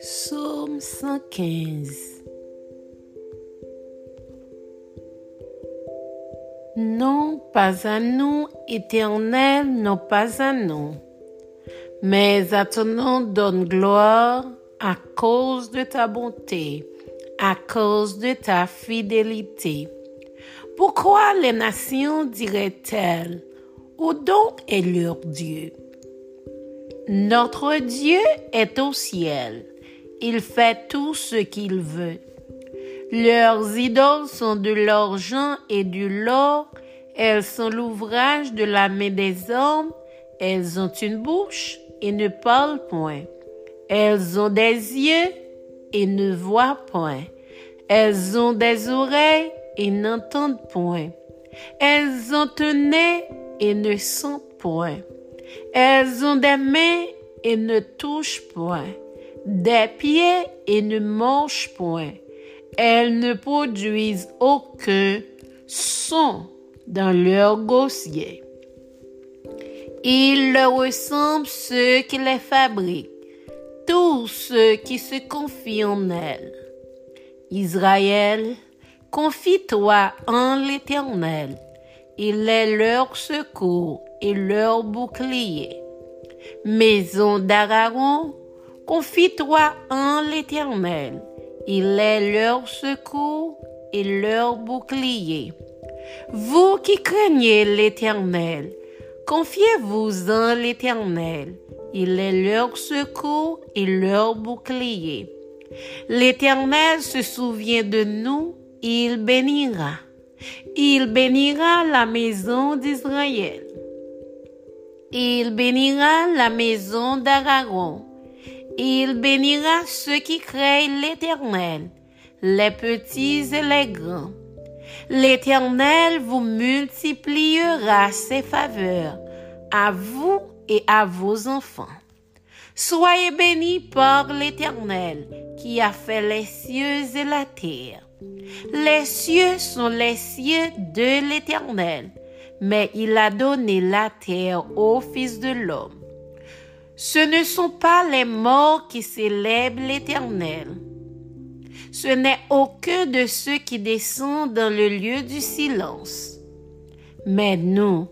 Psaume 115 Non, pas à nous, éternel, non pas à nous, mais à ton nom donne gloire à cause de ta bonté, à cause de ta fidélité. Pourquoi les nations diraient-elles, où donc est leur Dieu? Notre Dieu est au ciel. Il fait tout ce qu'il veut. Leurs idoles sont de l'argent et du l'or. Elles sont l'ouvrage de la main des hommes. Elles ont une bouche et ne parlent point. Elles ont des yeux et ne voient point. Elles ont des oreilles et n'entendent point. Elles ont un nez et ne sentent point. Elles ont des mains et ne touchent point, des pieds et ne mangent point. Elles ne produisent aucun son dans leur gosier. Il leur ressemble ceux qui les fabriquent, tous ceux qui se confient en elles. Israël, confie-toi en l'Éternel. Il est leur secours et leur bouclier. Maison d'Aragon, confie-toi en l'Éternel. Il est leur secours et leur bouclier. Vous qui craignez l'Éternel, confiez-vous en l'Éternel. Il est leur secours et leur bouclier. L'Éternel se souvient de nous, il bénira. Il bénira la maison d'Israël. Il bénira la maison d'Aragon. Il bénira ceux qui craignent l'Éternel, les petits et les grands. L'Éternel vous multipliera ses faveurs à vous et à vos enfants. Soyez bénis par l'Éternel qui a fait les cieux et la terre. Les cieux sont les cieux de l'Éternel mais il a donné la terre au Fils de l'homme. Ce ne sont pas les morts qui célèbrent l'Éternel. Ce n'est aucun de ceux qui descendent dans le lieu du silence. Mais nous,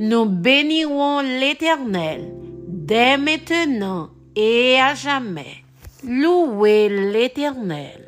nous bénirons l'Éternel dès maintenant et à jamais. Louez l'Éternel.